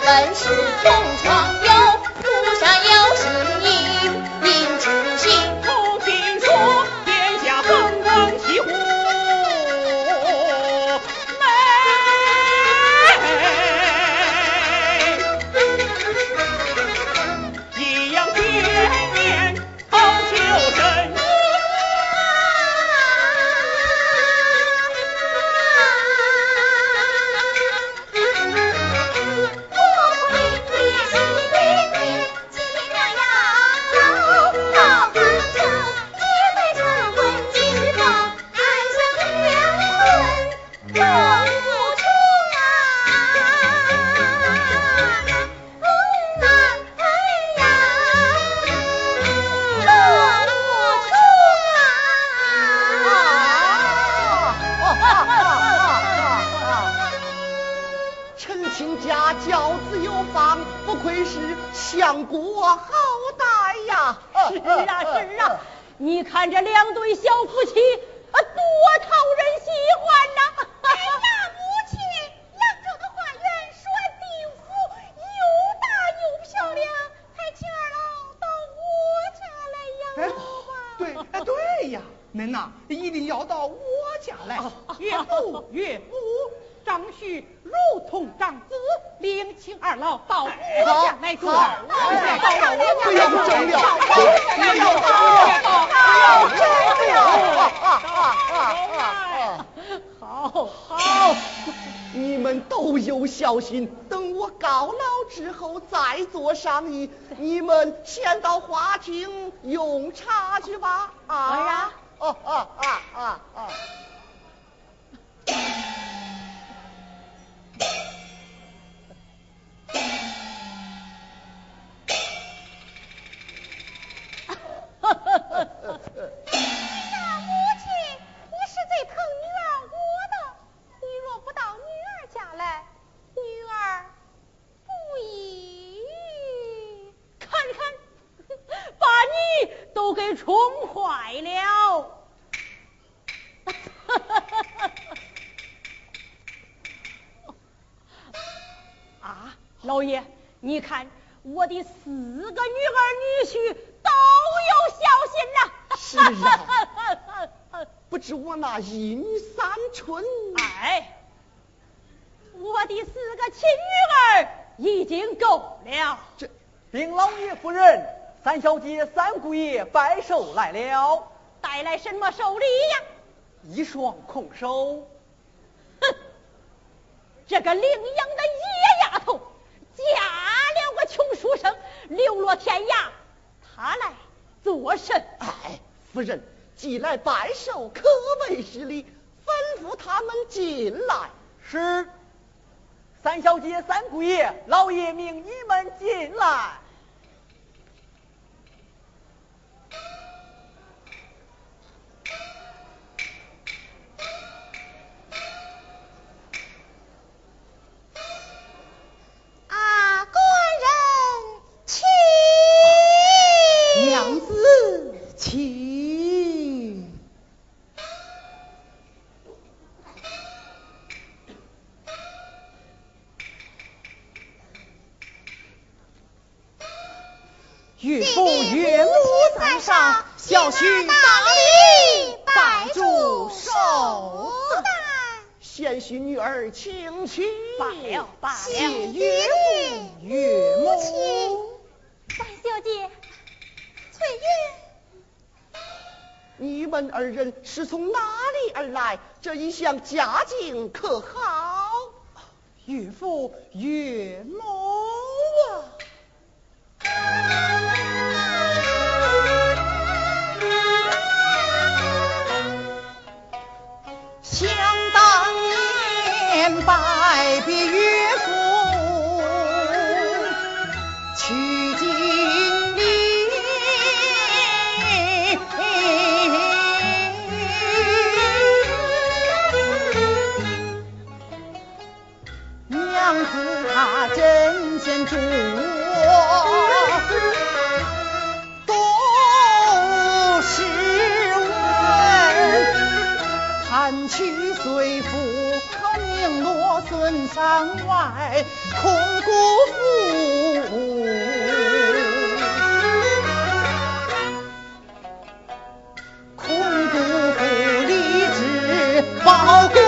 本是同窗 对哎对呀您呐一定要到我家来 岳父岳母张旭如同长子领请二老到我家来住好。好你们都有孝心等商议，你们先到花厅用茶去吧。啊，哦啊啊啊啊！一女三春，哎，我的四个亲女儿已经够了。这，禀老爷夫人，三小姐、三姑爷拜寿来了，带来什么寿礼呀？一双空手。哼，这个领养的野丫头，嫁了个穷书生，流落天涯，她来做甚？哎，夫人。既来拜寿，可为是礼。吩咐他们进来。是。三小姐、三姑爷，老爷命你们进来。是从哪里而来？这一项家境可好？岳父岳母啊！想当年拜别岳是问，看去随父。他名落孙山外，空辜负。空辜负立志报国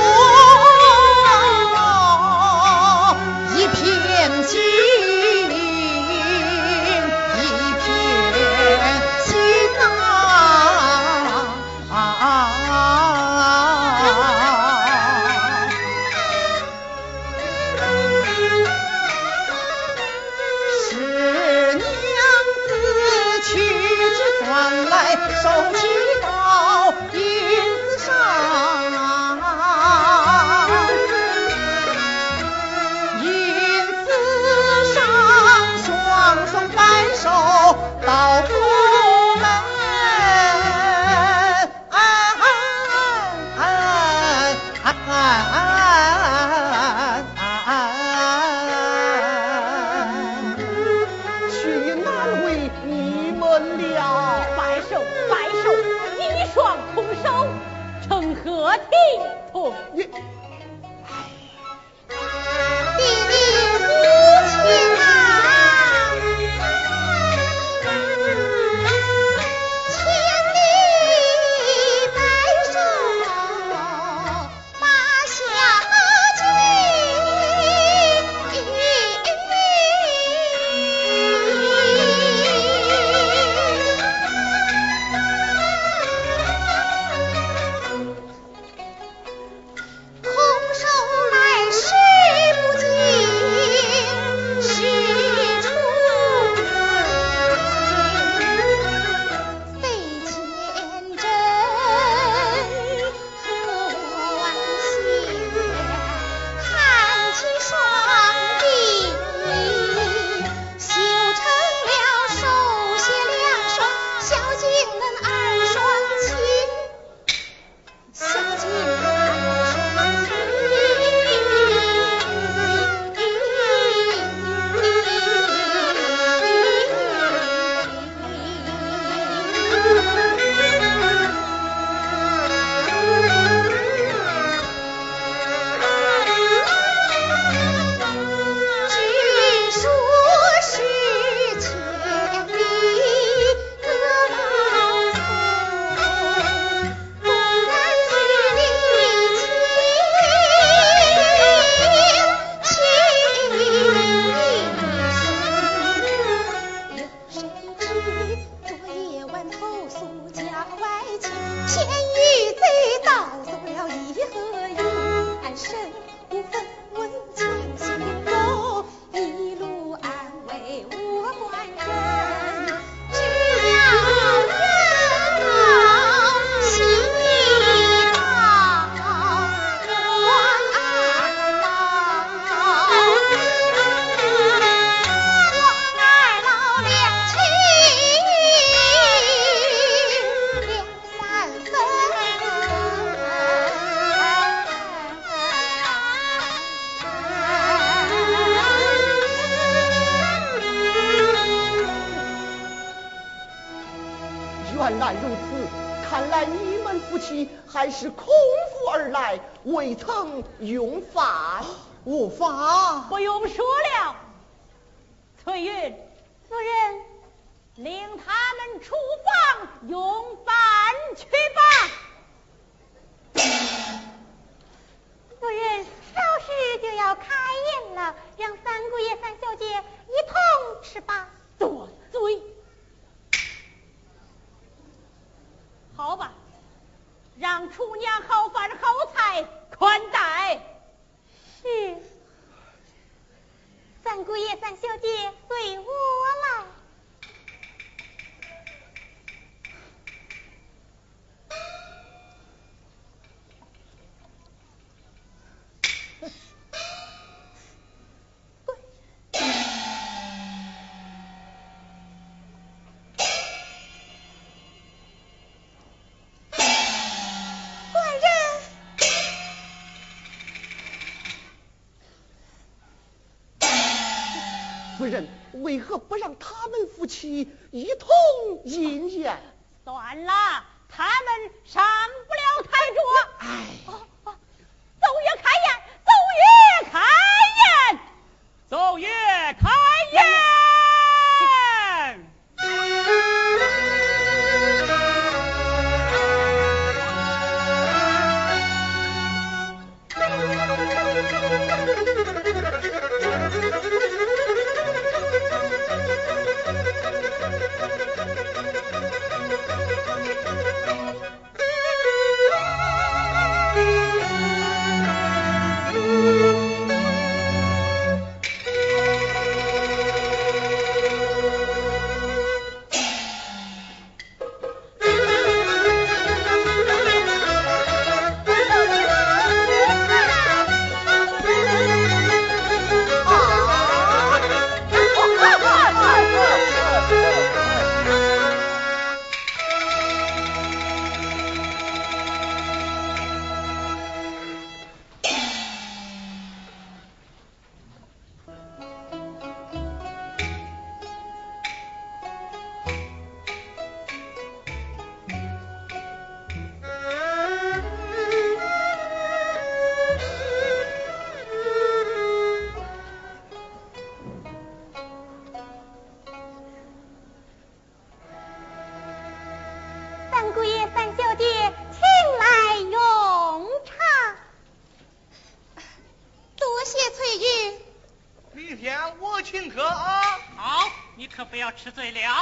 还是空腹而来，未曾用饭。无法。不用说了，翠云夫人，领他们出房用饭去吧。夫人，稍时就要开宴了，让三姑爷、三小姐一同吃吧。多嘴。好吧，让厨娘好饭好菜款待。是。三姑爷、三小姐随我来。为何不让他们夫妻一同饮宴算了他们上不了台桌。哎走月开宴走月开宴。走月开是最凉。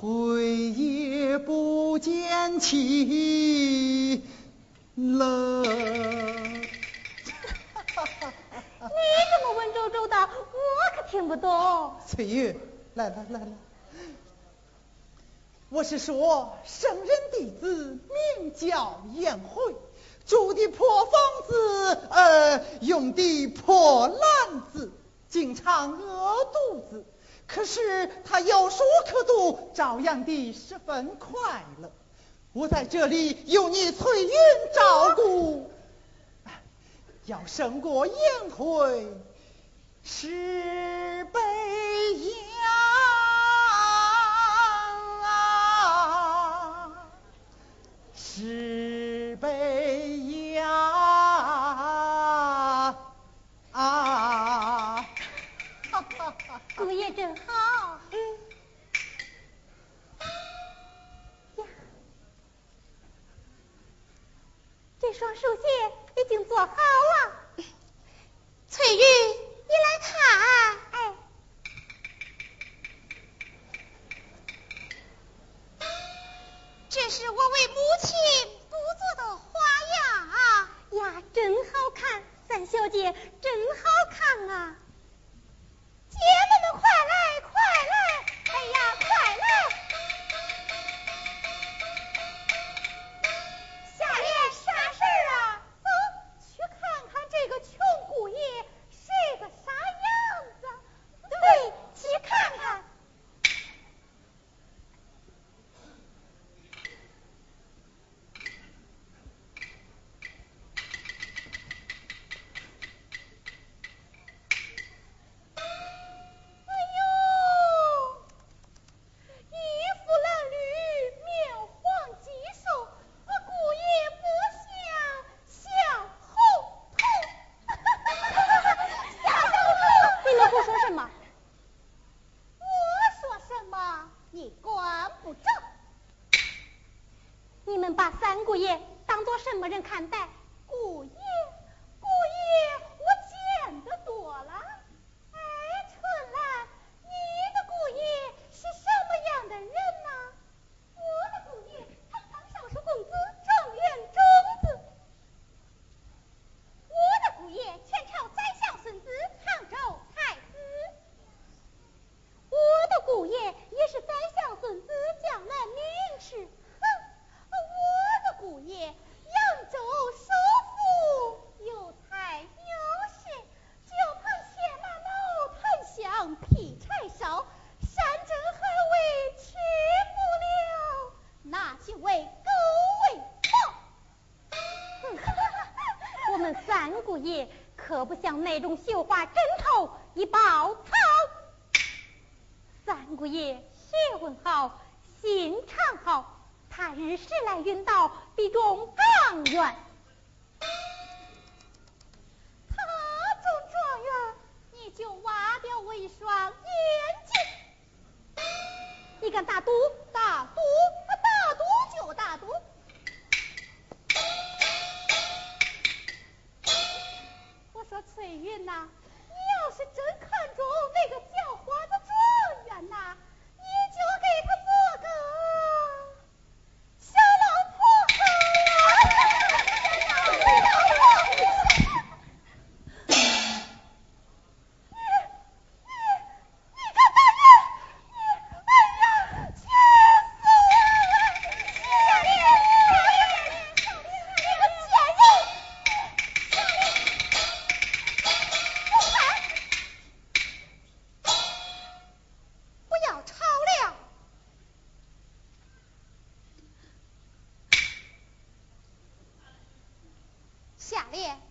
回也不见起了。你这么文绉绉的，我可听不懂。翠玉，来来来来，我是说，圣人弟子名叫颜回。住的破房子，呃，用的破篮子，经常饿肚子。可是他有书可读，照样的十分快乐。我在这里有你翠云照顾，要胜过颜回十倍呀，十倍。双书鞋已经做好了。翠玉，你来看，哎，这是我为母亲补做的花样呀，真好看，三小姐真好那种绣花真头一包草。三姑爷学问好心肠好他日时来运到必中状元 iya.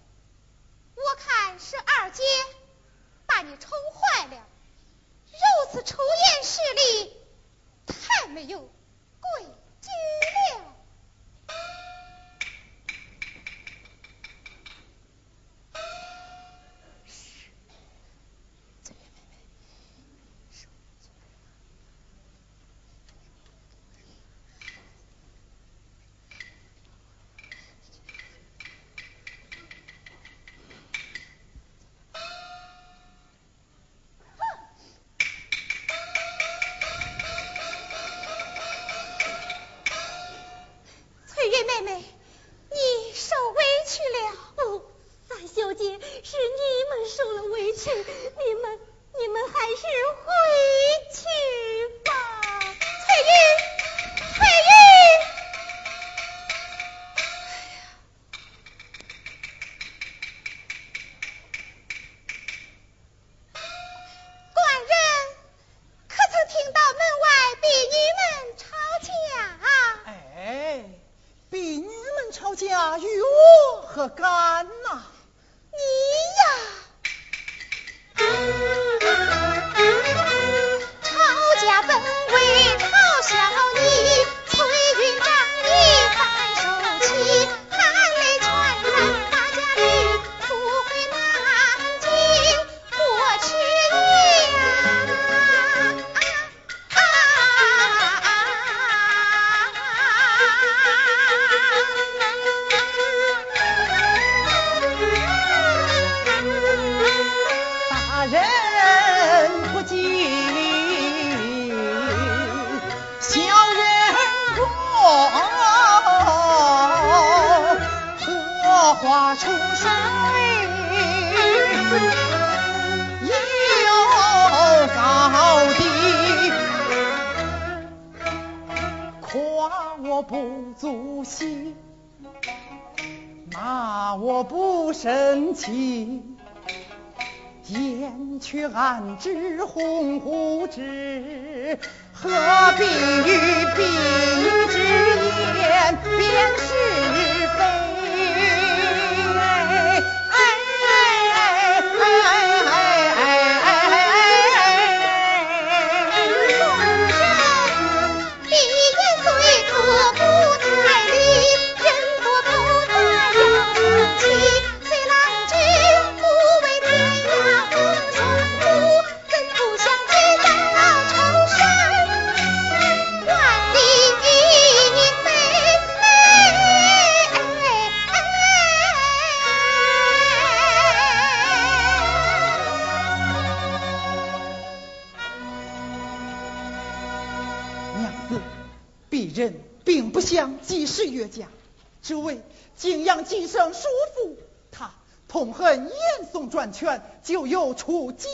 严嵩专权，就有出奸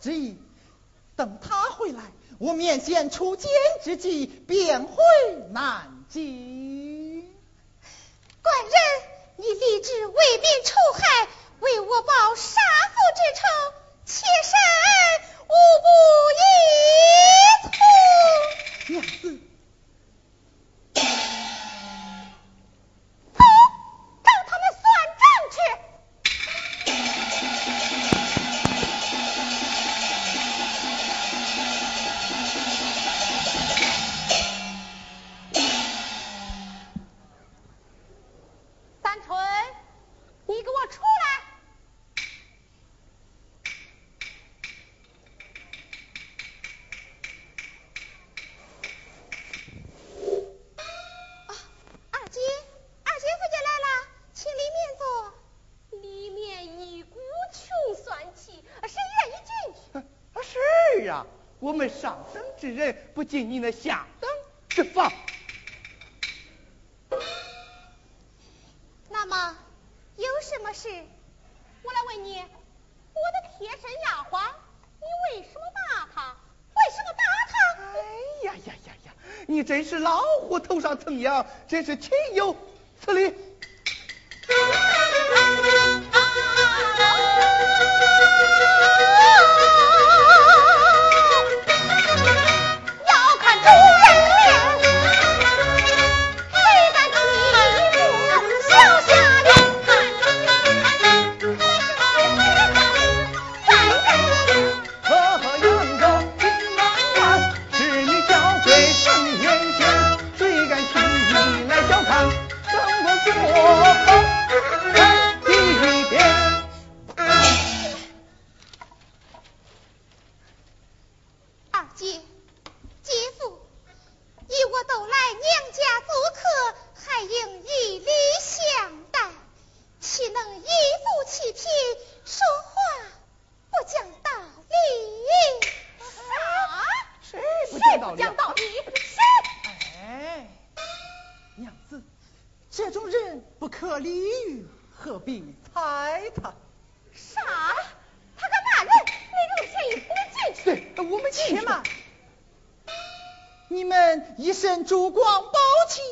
之意。等他回来，我面见出奸之计，便回南京。官人，你立志为民除害，为我报杀父之仇，妾身无不依从。娘子。进你那下等之房。那么有什么事？我来问你，我的贴身丫鬟，你为什么骂她？为什么打她？哎呀呀呀呀！你真是老虎头上蹭痒，真是岂有此理！必踩他啥他敢骂人你不能进去对我们进去。嘛？你们一身珠光宝气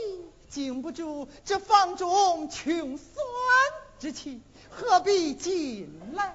经不住这房中穷酸之气何必进来？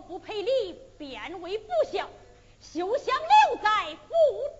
不赔礼，便为不孝，休想留在府中。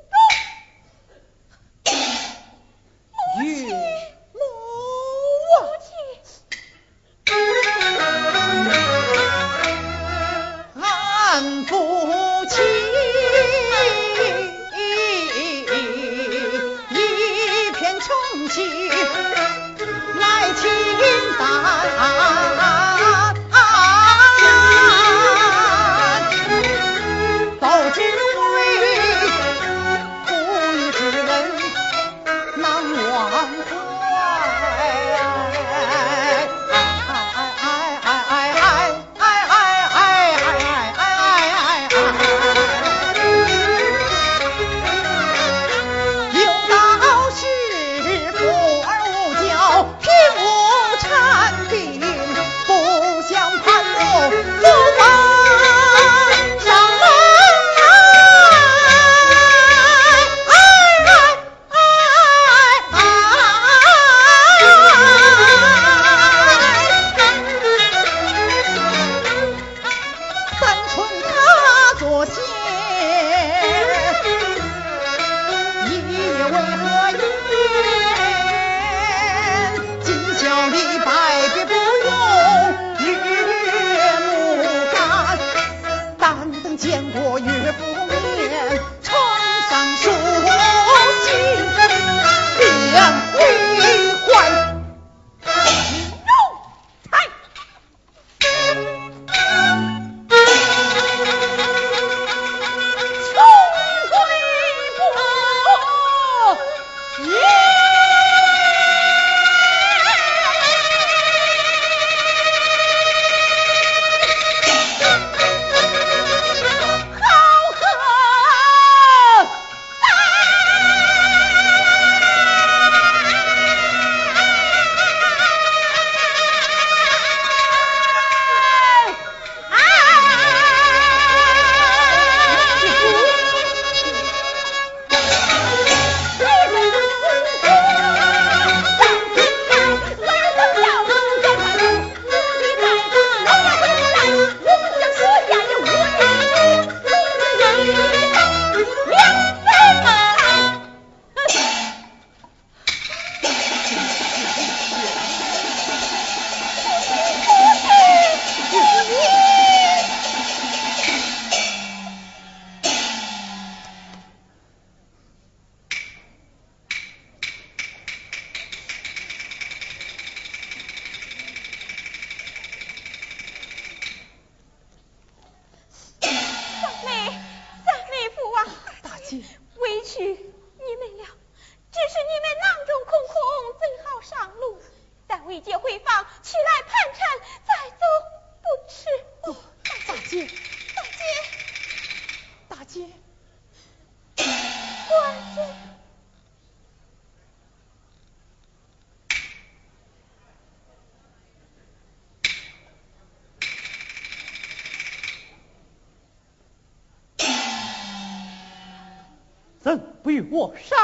我上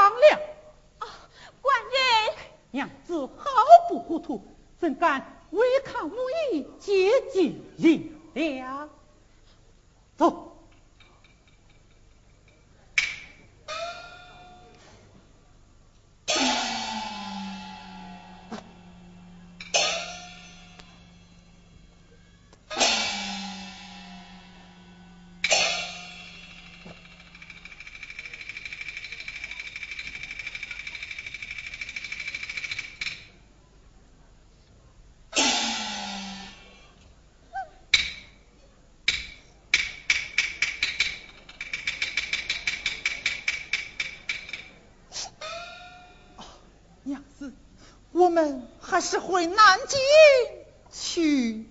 还是回南京去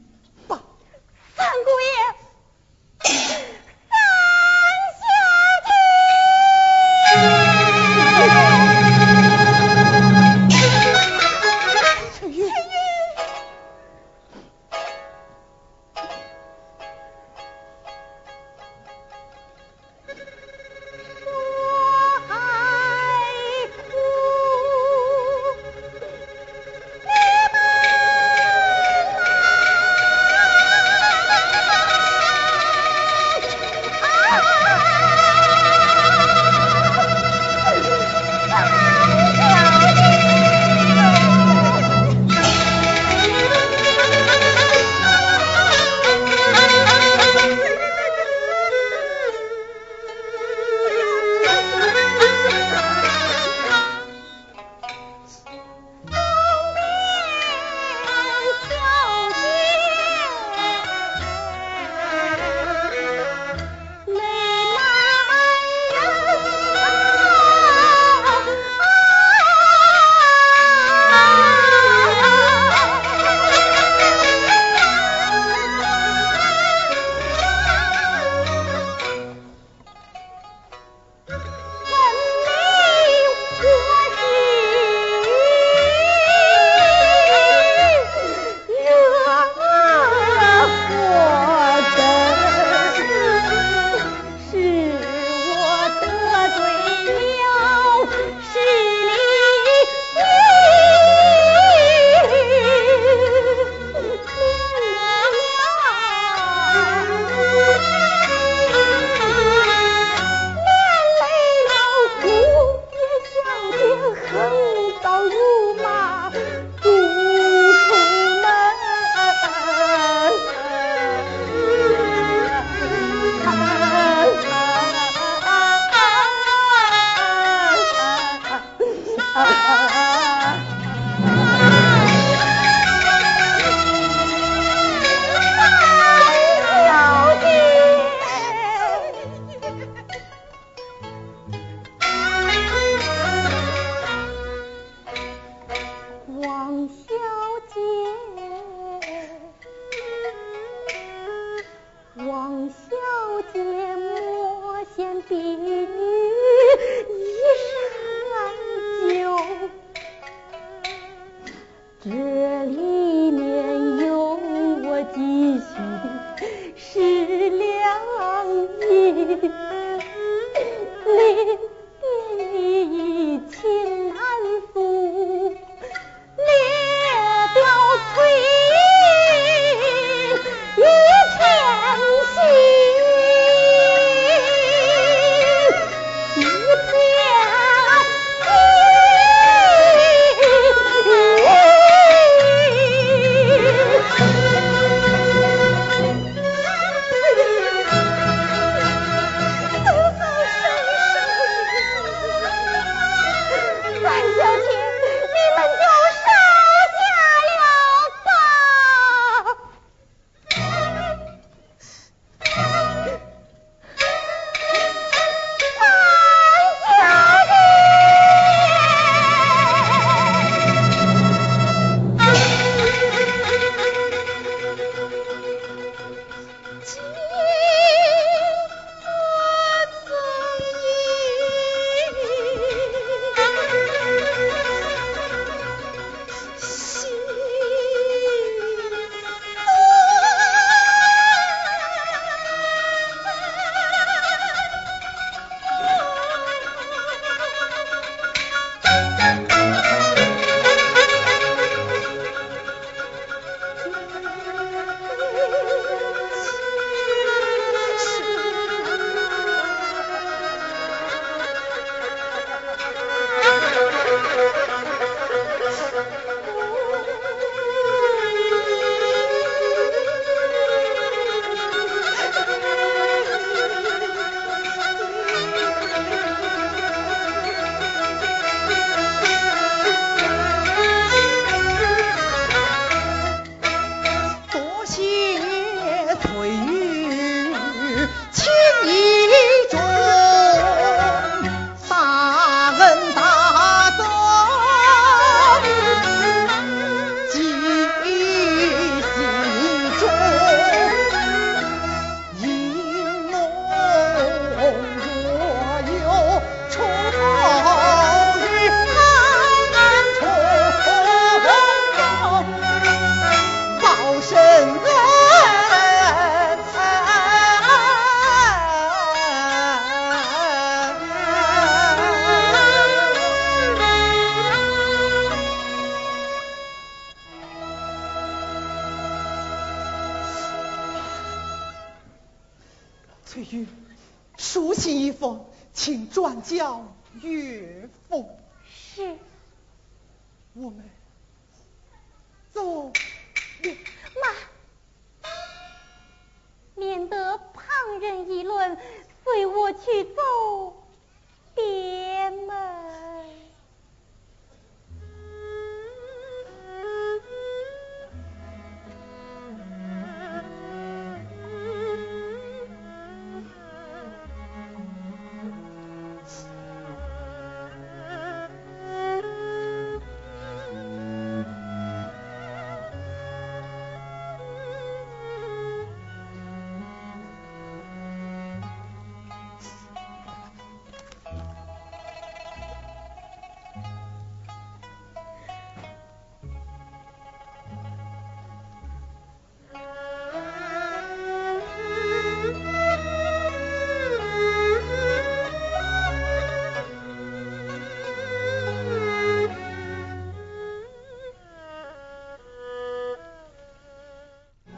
叫岳父。